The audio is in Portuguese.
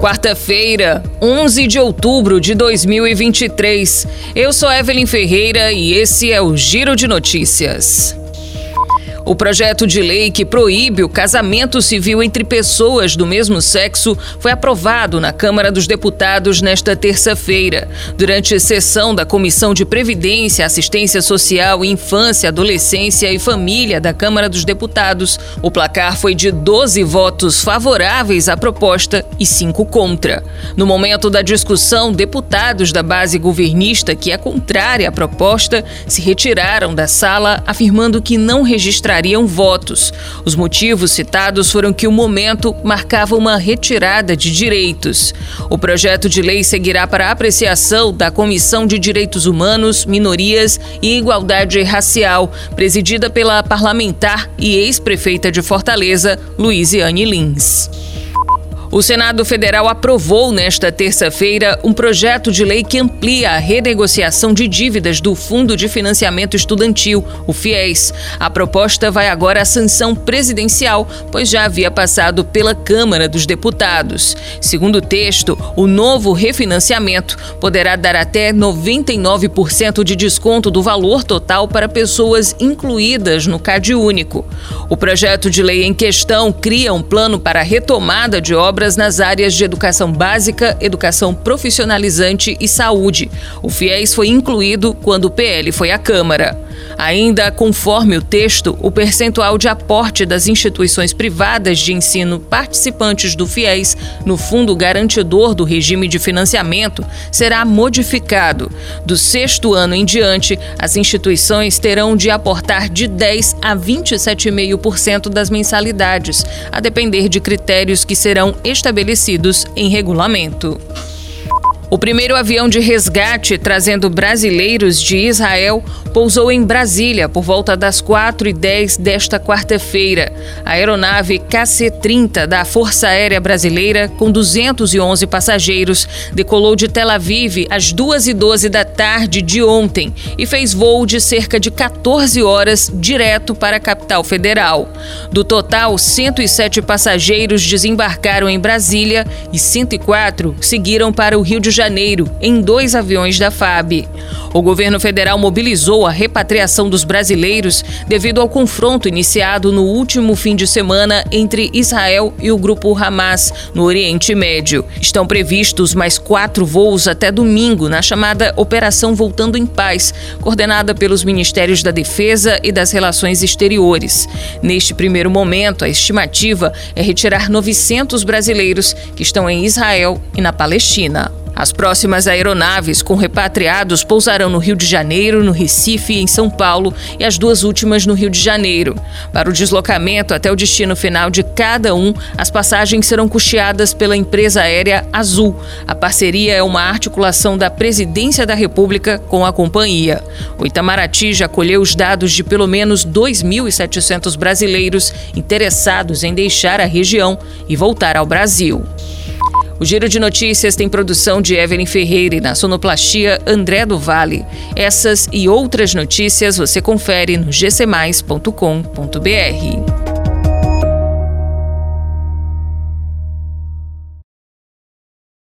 Quarta-feira, 11 de outubro de 2023. Eu sou Evelyn Ferreira e esse é o Giro de Notícias. O projeto de lei que proíbe o casamento civil entre pessoas do mesmo sexo foi aprovado na Câmara dos Deputados nesta terça-feira. Durante sessão da Comissão de Previdência, Assistência Social, Infância, Adolescência e Família da Câmara dos Deputados, o placar foi de 12 votos favoráveis à proposta e 5 contra. No momento da discussão, deputados da base governista, que é contrária à proposta, se retiraram da sala, afirmando que não registrariam somariam votos. Os motivos citados foram que o momento marcava uma retirada de direitos. O projeto de lei seguirá para apreciação da Comissão de Direitos Humanos, Minorias e Igualdade Racial, presidida pela parlamentar e ex-prefeita de Fortaleza, Luiziane Lins. O Senado Federal aprovou nesta terça-feira um projeto de lei que amplia a renegociação de dívidas do Fundo de Financiamento Estudantil, o FIES. A proposta vai agora à sanção presidencial, pois já havia passado pela Câmara dos Deputados. Segundo o texto, o novo refinanciamento poderá dar até 99% de desconto do valor total para pessoas incluídas no CAD único. O projeto de lei em questão cria um plano para a retomada de obras obras nas áreas de educação básica, educação profissionalizante e saúde. O FIES foi incluído quando o PL foi à Câmara. Ainda conforme o texto, o percentual de aporte das instituições privadas de ensino participantes do FIES no Fundo Garantidor do Regime de Financiamento será modificado. Do sexto ano em diante, as instituições terão de aportar de 10 a 27,5% das mensalidades, a depender de critérios que serão estabelecidos em regulamento. O primeiro avião de resgate trazendo brasileiros de Israel pousou em Brasília por volta das 4h10 desta quarta-feira. A aeronave KC-30 da Força Aérea Brasileira, com 211 passageiros, decolou de Tel Aviv às 2h12 da tarde de ontem e fez voo de cerca de 14 horas direto para a capital federal. Do total, 107 passageiros desembarcaram em Brasília e 104 seguiram para o Rio de Janeiro Janeiro em dois aviões da FAB. O governo federal mobilizou a repatriação dos brasileiros devido ao confronto iniciado no último fim de semana entre Israel e o grupo Hamas no Oriente Médio. Estão previstos mais quatro voos até domingo na chamada Operação Voltando em Paz, coordenada pelos Ministérios da Defesa e das Relações Exteriores. Neste primeiro momento, a estimativa é retirar 900 brasileiros que estão em Israel e na Palestina. As próximas aeronaves com repatriados pousarão no Rio de Janeiro, no Recife e em São Paulo e as duas últimas no Rio de Janeiro. Para o deslocamento até o destino final de cada um, as passagens serão custeadas pela empresa aérea Azul. A parceria é uma articulação da Presidência da República com a companhia. O Itamaraty já colheu os dados de pelo menos 2.700 brasileiros interessados em deixar a região e voltar ao Brasil. O Giro de Notícias tem produção de Evelyn Ferreira e na sonoplastia André do Vale. Essas e outras notícias você confere no gcmais.com.br.